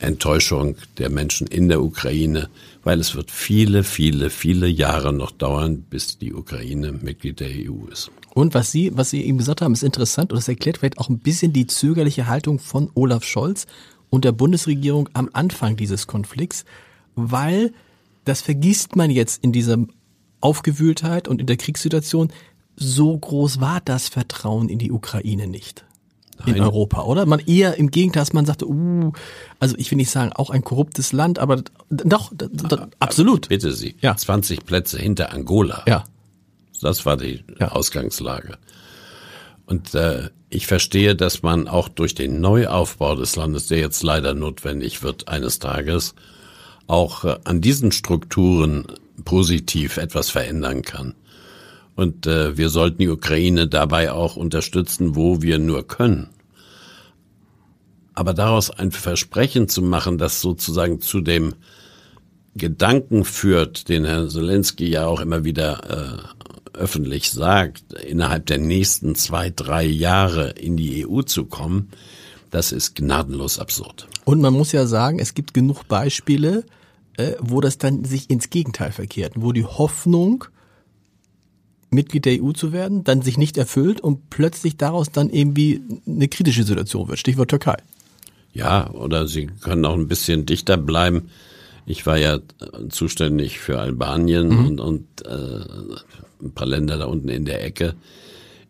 Enttäuschung der Menschen in der Ukraine, weil es wird viele, viele, viele Jahre noch dauern, bis die Ukraine Mitglied der EU ist. Und was Sie, was Sie eben gesagt haben, ist interessant und das erklärt vielleicht auch ein bisschen die zögerliche Haltung von Olaf Scholz und der Bundesregierung am Anfang dieses Konflikts, weil das vergisst man jetzt in dieser Aufgewühltheit und in der Kriegssituation. So groß war das Vertrauen in die Ukraine nicht. In Nein. Europa, oder? Man eher im Gegenteil, dass man sagte, uh, also ich will nicht sagen, auch ein korruptes Land, aber doch, d- d- absolut. Bitte Sie, Ja. 20 Plätze hinter Angola. Ja. Das war die Ja. Ausgangslage. Und äh, ich verstehe, dass man auch durch den Neuaufbau des Landes, der jetzt leider notwendig wird eines Tages, auch äh, an diesen Strukturen positiv etwas verändern kann. Und äh, wir sollten die Ukraine dabei auch unterstützen, wo wir nur können. Aber daraus ein Versprechen zu machen, das sozusagen zu dem Gedanken führt, den Herr Zelensky ja auch immer wieder äh, öffentlich sagt, innerhalb der nächsten zwei, drei Jahre in die EU zu kommen, das ist gnadenlos absurd. Und man muss ja sagen, es gibt genug Beispiele, äh, wo das dann sich ins Gegenteil verkehrt, wo die Hoffnung, Mitglied der EU zu werden, dann sich nicht erfüllt und plötzlich daraus dann irgendwie eine kritische Situation wird. Stichwort Türkei. Ja, oder Sie können auch ein bisschen dichter bleiben. Ich war ja zuständig für Albanien und, und äh, ein paar Länder da unten in der Ecke.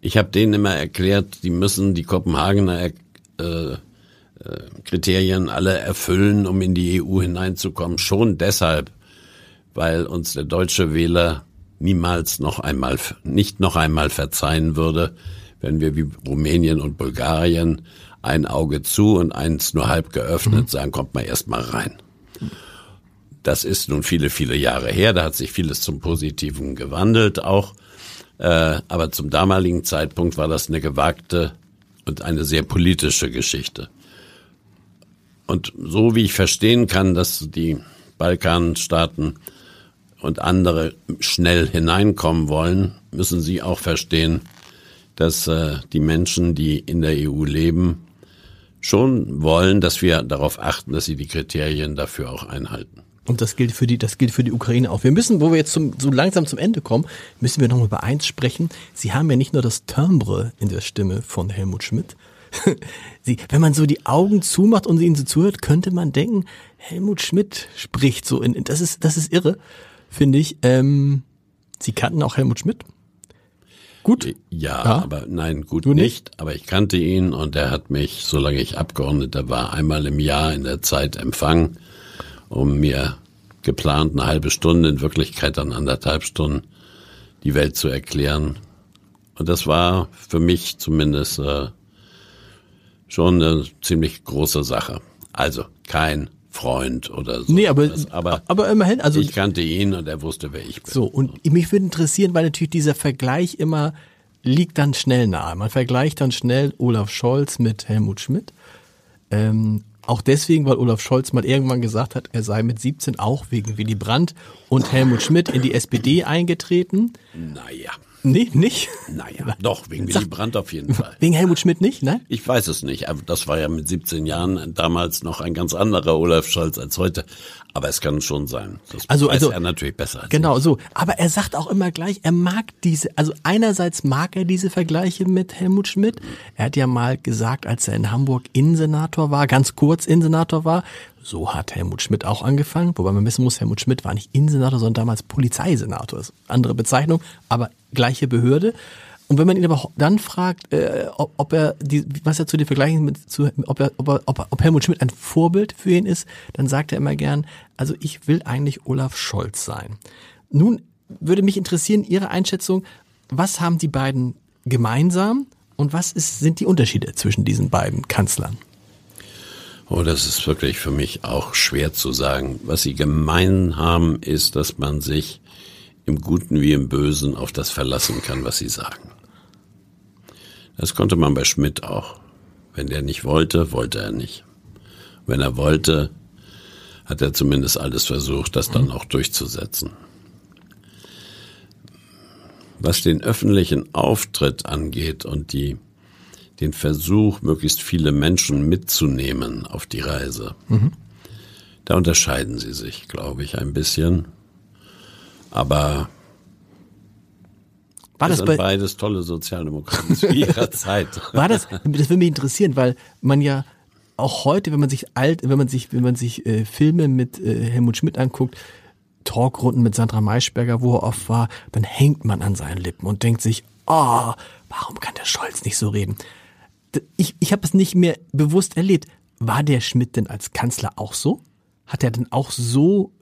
Ich habe denen immer erklärt, die müssen die Kopenhagener äh, Kriterien alle erfüllen, um in die EU hineinzukommen. Schon deshalb, weil uns der deutsche Wähler niemals noch einmal, nicht noch einmal verzeihen würde, wenn wir wie Rumänien und Bulgarien ein Auge zu und eins nur halb geöffnet sagen, kommt mal erst mal rein. Das ist nun viele, viele Jahre her, da hat sich vieles zum Positiven gewandelt auch, äh, aber zum damaligen Zeitpunkt war das eine gewagte und eine sehr politische Geschichte. Und so wie ich verstehen kann, dass die Balkanstaaten und andere schnell hineinkommen wollen, müssen sie auch verstehen, dass äh, die Menschen, die in der EU leben, schon wollen, dass wir darauf achten, dass sie die Kriterien dafür auch einhalten. Und das gilt für die, das gilt für die Ukraine auch. Wir müssen, wo wir jetzt zum, so langsam zum Ende kommen, müssen wir noch mal über eins sprechen. Sie haben ja nicht nur das Timbre in der Stimme von Helmut Schmidt. Sie, wenn man so die Augen zumacht und ihnen so zuhört, könnte man denken, Helmut Schmidt spricht so in, das ist, das ist irre, finde ich. Ähm, Sie kannten auch Helmut Schmidt? Gut. Ja, Ja? aber nein, gut nicht? nicht. Aber ich kannte ihn und er hat mich, solange ich Abgeordneter war, einmal im Jahr in der Zeit empfangen, um mir geplant eine halbe Stunde, in Wirklichkeit dann anderthalb Stunden, die Welt zu erklären. Und das war für mich zumindest äh, schon eine ziemlich große Sache. Also kein Freund oder so. Nee, aber, aber, aber immerhin, also ich kannte ihn und er wusste, wer ich bin. So, und mich würde interessieren, weil natürlich dieser Vergleich immer liegt dann schnell nahe. Man vergleicht dann schnell Olaf Scholz mit Helmut Schmidt. Ähm, auch deswegen, weil Olaf Scholz mal irgendwann gesagt hat, er sei mit 17 auch wegen Willy Brandt und Helmut Schmidt in die SPD eingetreten. Naja. Nee, nicht? Naja, doch, wegen Willy Brandt auf jeden Fall. Wegen Helmut Schmidt nicht, ne? Ich weiß es nicht. Aber Das war ja mit 17 Jahren damals noch ein ganz anderer Olaf Scholz als heute. Aber es kann schon sein. Das Also- weiß also- er natürlich besser als Genau, so. Aber er sagt auch immer gleich, er mag diese, also einerseits mag er diese Vergleiche mit Helmut Schmidt. Er hat ja mal gesagt, als er in Hamburg Innensenator war, ganz kurz Innensenator war, so hat Helmut Schmidt auch angefangen. Wobei man wissen muss, Helmut Schmidt war nicht Innensenator, sondern damals Polizeisenator. Das ist eine andere Bezeichnung, aber gleiche Behörde. Und wenn man ihn aber dann fragt, äh, ob, ob er die, was er zu den Vergleichen mit, zu, ob, er, ob, er, ob, ob Helmut Schmidt ein Vorbild für ihn ist, dann sagt er immer gern, also ich will eigentlich Olaf Scholz sein. Nun würde mich interessieren, Ihre Einschätzung, was haben die beiden gemeinsam und was ist, sind die Unterschiede zwischen diesen beiden Kanzlern? Oh, das ist wirklich für mich auch schwer zu sagen. Was sie gemein haben, ist, dass man sich im Guten wie im Bösen auf das verlassen kann, was sie sagen. Das konnte man bei Schmidt auch. Wenn der nicht wollte, wollte er nicht. Wenn er wollte, hat er zumindest alles versucht, das dann auch durchzusetzen. Was den öffentlichen Auftritt angeht und die den Versuch, möglichst viele Menschen mitzunehmen auf die Reise. Da unterscheiden sie sich, glaube ich, ein bisschen. Aber War das das sind bei, beides tolle Sozialdemokraten zu ihrer Zeit. War das, das würde mich interessieren, weil man ja auch heute, wenn man sich alt, wenn man sich, wenn man sich äh, Filme mit äh, Helmut Schmidt anguckt, Talkrunden mit Sandra Maischberger, wo er oft war, dann hängt man an seinen Lippen und denkt sich, oh, warum kann der Scholz nicht so reden? Ich, ich habe es nicht mehr bewusst erlebt. War der Schmidt denn als Kanzler auch so? Hat er denn auch so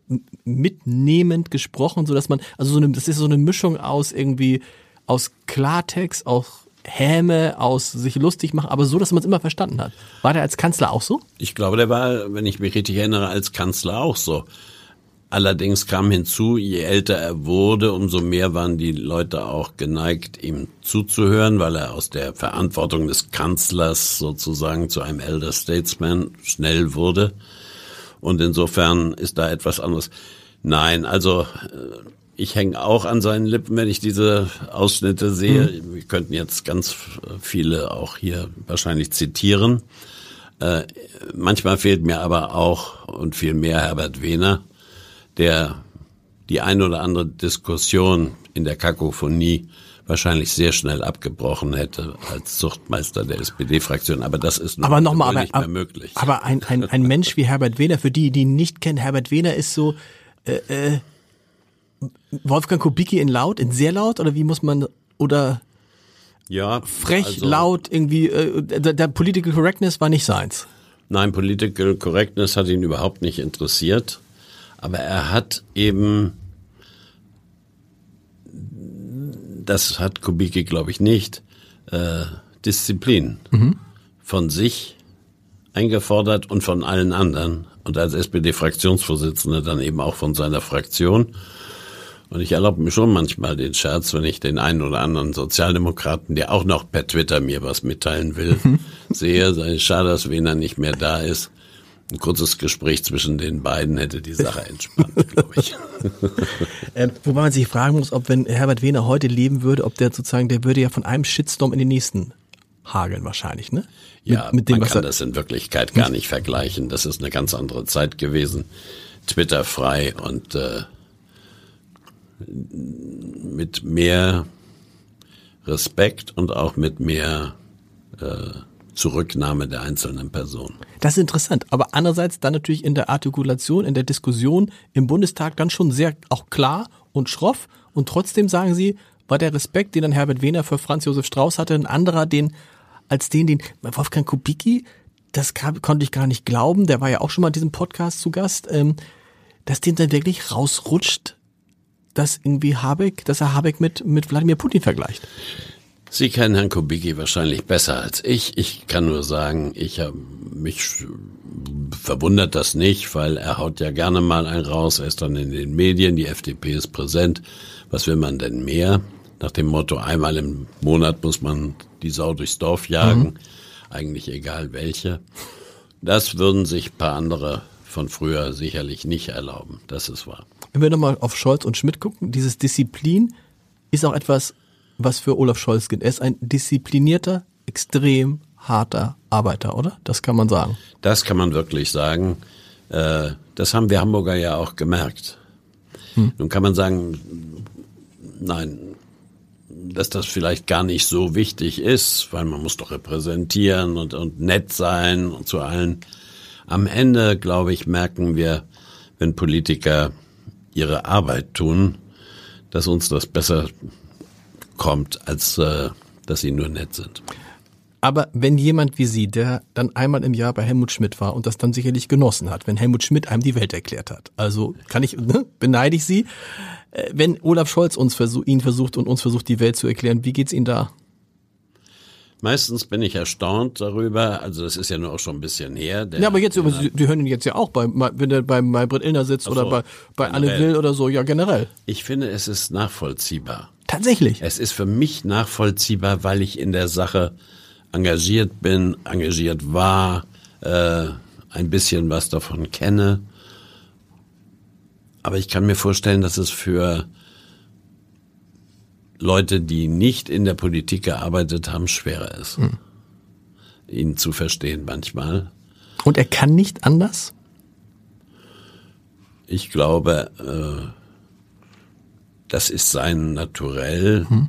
mitnehmend gesprochen, so dass man, also so eine, das ist so eine Mischung aus irgendwie, aus Klartext, aus Häme, aus sich lustig machen, aber so, dass man es immer verstanden hat. War der als Kanzler auch so? Ich glaube, der war, wenn ich mich richtig erinnere, als Kanzler auch so. Allerdings kam hinzu, je älter er wurde, umso mehr waren die Leute auch geneigt, ihm zuzuhören, weil er aus der Verantwortung des Kanzlers sozusagen zu einem Elder Statesman schnell wurde. Und insofern ist da etwas anderes. Nein, also äh, ich hänge auch an seinen Lippen, wenn ich diese Ausschnitte sehe. Wir könnten jetzt ganz viele auch hier wahrscheinlich zitieren. Äh, manchmal fehlt mir aber auch und viel mehr Herbert Wehner, der die ein oder andere Diskussion in der Kakophonie wahrscheinlich sehr schnell abgebrochen hätte als Zuchtmeister der SPD-Fraktion. Aber das ist Aber nochmal, wohl aber, nicht mehr möglich. aber ein, ein, ein Mensch wie Herbert Wehner, für die, die ihn nicht kennen, Herbert Wehner ist so äh, äh, Wolfgang Kubicki in laut, in sehr laut oder wie muss man oder ja, frech, also- laut, irgendwie, äh, der, der Political Correctness war nicht seins. Nein, Political Correctness hat ihn überhaupt nicht interessiert. Aber er hat eben, das hat Kubicki, glaube ich, nicht, äh, Disziplin von sich eingefordert und von allen anderen. Und als SPD-Fraktionsvorsitzender dann eben auch von seiner Fraktion. Und ich erlaube mir schon manchmal den Scherz, wenn ich den einen oder anderen Sozialdemokraten, der auch noch per Twitter mir was mitteilen will, sehe. Sei es schade, dass Wiener nicht mehr da ist. Ein kurzes Gespräch zwischen den beiden hätte die Sache entspannt, glaube ich. Äh, wobei man sich fragen muss, ob wenn Herbert Wehner heute leben würde, ob der sozusagen, der würde ja von einem Shitstorm in den nächsten hageln wahrscheinlich, ne? Ja, mit, mit dem, man kann das in Wirklichkeit gar nicht vergleichen. Das ist eine ganz andere Zeit gewesen. Twitter frei und äh, mit mehr Respekt und auch mit mehr äh, Zurücknahme der einzelnen Personen. Das ist interessant. Aber andererseits dann natürlich in der Artikulation, in der Diskussion im Bundestag dann schon sehr auch klar und schroff. Und trotzdem sagen Sie, war der Respekt, den dann Herbert Wehner für Franz Josef Strauß hatte, ein anderer, den als den, den Wolfgang Kubicki, das kam, konnte ich gar nicht glauben. Der war ja auch schon mal in diesem Podcast zu Gast, ähm, dass den dann wirklich rausrutscht, dass irgendwie Habeck, dass er Habeck mit mit Wladimir Putin vergleicht. Sie kennen Herrn Kubicki wahrscheinlich besser als ich. Ich kann nur sagen, ich habe mich verwundert das nicht, weil er haut ja gerne mal einen raus. Er ist dann in den Medien, die FDP ist präsent. Was will man denn mehr? Nach dem Motto, einmal im Monat muss man die Sau durchs Dorf jagen. Mhm. Eigentlich egal welche. Das würden sich paar andere von früher sicherlich nicht erlauben. Das ist wahr. Wenn wir nochmal auf Scholz und Schmidt gucken, dieses Disziplin ist auch etwas, was für Olaf Scholz gilt. Er ist ein disziplinierter, extrem harter Arbeiter, oder? Das kann man sagen. Das kann man wirklich sagen. Äh, das haben wir Hamburger ja auch gemerkt. Hm. Nun kann man sagen, nein, dass das vielleicht gar nicht so wichtig ist, weil man muss doch repräsentieren und, und nett sein und zu allen. Am Ende, glaube ich, merken wir, wenn Politiker ihre Arbeit tun, dass uns das besser kommt, als äh, dass sie nur nett sind. Aber wenn jemand wie Sie, der dann einmal im Jahr bei Helmut Schmidt war und das dann sicherlich genossen hat, wenn Helmut Schmidt einem die Welt erklärt hat, also kann ich, ne, beneide ich Sie, äh, wenn Olaf Scholz uns versuch, ihn versucht und uns versucht, die Welt zu erklären, wie geht's Ihnen da? Meistens bin ich erstaunt darüber, also das ist ja nur auch schon ein bisschen her. ja, aber jetzt, aber Sie, die hören ihn jetzt ja auch, bei, wenn er bei, Britt Illner sitzt so, oder bei, bei Anne Will oder so, ja generell. Ich finde, es ist nachvollziehbar. Tatsächlich. Es ist für mich nachvollziehbar, weil ich in der Sache engagiert bin, engagiert war, äh, ein bisschen was davon kenne. Aber ich kann mir vorstellen, dass es für Leute, die nicht in der Politik gearbeitet haben, schwerer ist, hm. ihn zu verstehen manchmal. Und er kann nicht anders? Ich glaube, äh, das ist sein Naturell, hm.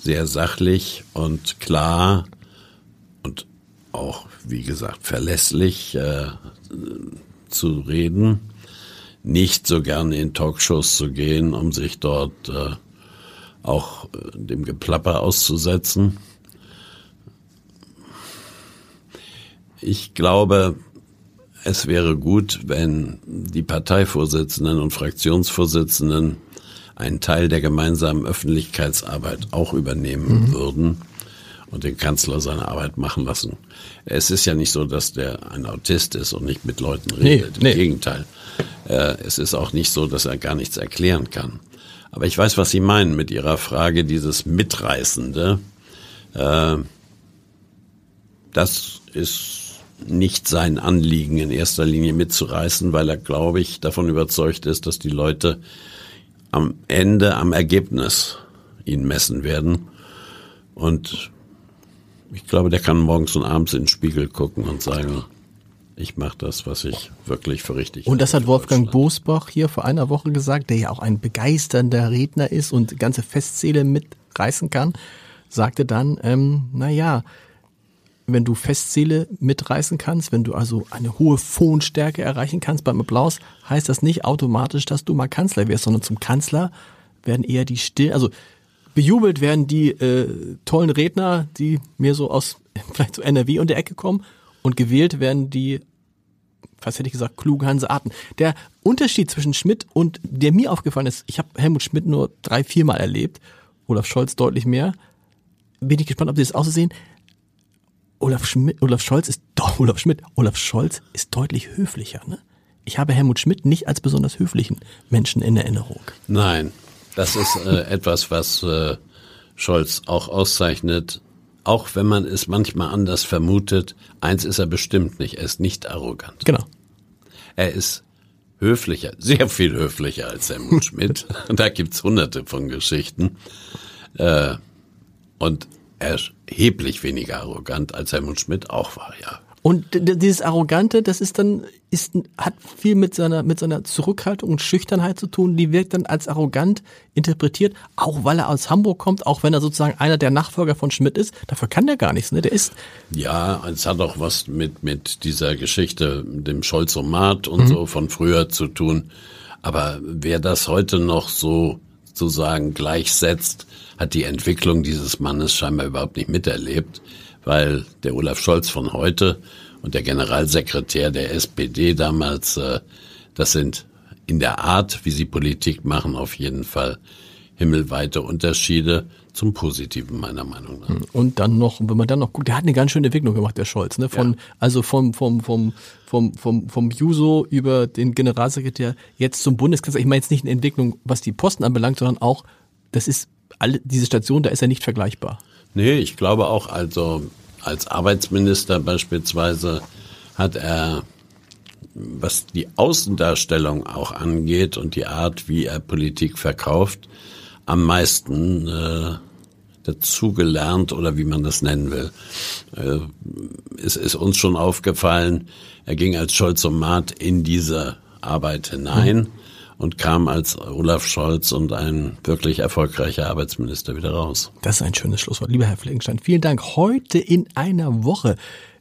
sehr sachlich und klar und auch, wie gesagt, verlässlich äh, zu reden. Nicht so gerne in Talkshows zu gehen, um sich dort äh, auch äh, dem Geplapper auszusetzen. Ich glaube, es wäre gut, wenn die Parteivorsitzenden und Fraktionsvorsitzenden einen Teil der gemeinsamen Öffentlichkeitsarbeit auch übernehmen mhm. würden und den Kanzler seine Arbeit machen lassen. Es ist ja nicht so, dass der ein Autist ist und nicht mit Leuten redet. Nee, Im nee. Gegenteil. Äh, es ist auch nicht so, dass er gar nichts erklären kann. Aber ich weiß, was Sie meinen mit Ihrer Frage, dieses Mitreißende. Äh, das ist nicht sein Anliegen in erster Linie mitzureißen, weil er, glaube ich, davon überzeugt ist, dass die Leute am Ende, am Ergebnis ihn messen werden. Und ich glaube, der kann morgens und abends in den Spiegel gucken und sagen, ich mache das, was ich wirklich für richtig Und das hat Wolfgang Bosbach hier vor einer Woche gesagt, der ja auch ein begeisternder Redner ist und ganze Festsäle mitreißen kann, sagte dann, ähm, na ja, wenn du Festsäle mitreißen kannst, wenn du also eine hohe Phonstärke erreichen kannst beim Applaus, heißt das nicht automatisch, dass du mal Kanzler wirst, sondern zum Kanzler werden eher die still, also bejubelt werden die äh, tollen Redner, die mir so aus vielleicht so NRW und der Ecke kommen und gewählt werden die fast hätte ich gesagt, klugen Hanseaten. Der Unterschied zwischen Schmidt und der mir aufgefallen ist, ich habe Helmut Schmidt nur drei, viermal erlebt, Olaf Scholz deutlich mehr. Bin ich gespannt, ob Sie das auch so sehen. Olaf Schmidt, Olaf Scholz ist Olaf Schmidt. Olaf Scholz ist deutlich höflicher. Ne? Ich habe Helmut Schmidt nicht als besonders höflichen Menschen in Erinnerung. Nein, das ist äh, etwas, was äh, Scholz auch auszeichnet. Auch wenn man es manchmal anders vermutet, eins ist er bestimmt nicht. Er ist nicht arrogant. Genau. Er ist höflicher, sehr viel höflicher als Helmut Schmidt. da gibt's hunderte von Geschichten. Äh, und erheblich weniger arrogant, als Helmut Schmidt auch war, ja. Und dieses Arrogante, das ist dann, ist, hat viel mit seiner, mit seiner Zurückhaltung und Schüchternheit zu tun. Die wirkt dann als arrogant interpretiert, auch weil er aus Hamburg kommt, auch wenn er sozusagen einer der Nachfolger von Schmidt ist. Dafür kann der gar nichts, ne? Der ist. Ja, es hat auch was mit, mit dieser Geschichte, dem Scholzomat und mhm. so von früher zu tun. Aber wer das heute noch so, sozusagen gleichsetzt, hat die Entwicklung dieses Mannes scheinbar überhaupt nicht miterlebt, weil der Olaf Scholz von heute und der Generalsekretär der SPD damals, äh, das sind in der Art, wie sie Politik machen, auf jeden Fall himmelweite Unterschiede zum Positiven meiner Meinung nach. Und dann noch, wenn man dann noch guckt, der hat eine ganz schöne Entwicklung gemacht, der Scholz, ne? Von, Ja. also vom, vom, vom, vom, vom, vom Juso über den Generalsekretär jetzt zum Bundeskanzler. Ich meine jetzt nicht eine Entwicklung, was die Posten anbelangt, sondern auch, das ist alle, diese Station, da ist er nicht vergleichbar. Nee, ich glaube auch, also als Arbeitsminister beispielsweise hat er, was die Außendarstellung auch angeht und die Art, wie er Politik verkauft, am meisten äh, dazugelernt oder wie man das nennen will. Äh, es ist uns schon aufgefallen, er ging als Scholzomat in diese Arbeit hinein und kam als Olaf Scholz und ein wirklich erfolgreicher Arbeitsminister wieder raus. Das ist ein schönes Schlusswort. Lieber Herr Fleckenstein, vielen Dank. Heute in einer Woche,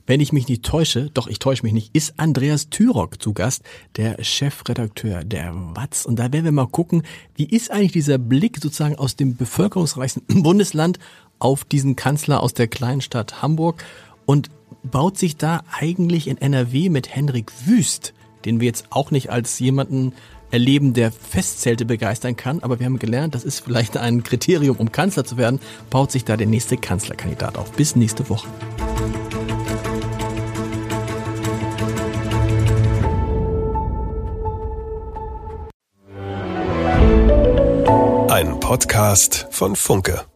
wenn ich mich nicht täusche, doch ich täusche mich nicht, ist Andreas Tyrock zu Gast, der Chefredakteur der Watz. Und da werden wir mal gucken, wie ist eigentlich dieser Blick sozusagen aus dem bevölkerungsreichsten Bundesland auf diesen Kanzler aus der kleinen Stadt Hamburg und baut sich da eigentlich in NRW mit Henrik Wüst, den wir jetzt auch nicht als jemanden erleben, der Festzelte begeistern kann, aber wir haben gelernt, das ist vielleicht ein Kriterium, um Kanzler zu werden, baut sich da der nächste Kanzlerkandidat auf. Bis nächste Woche. Podcast von Funke.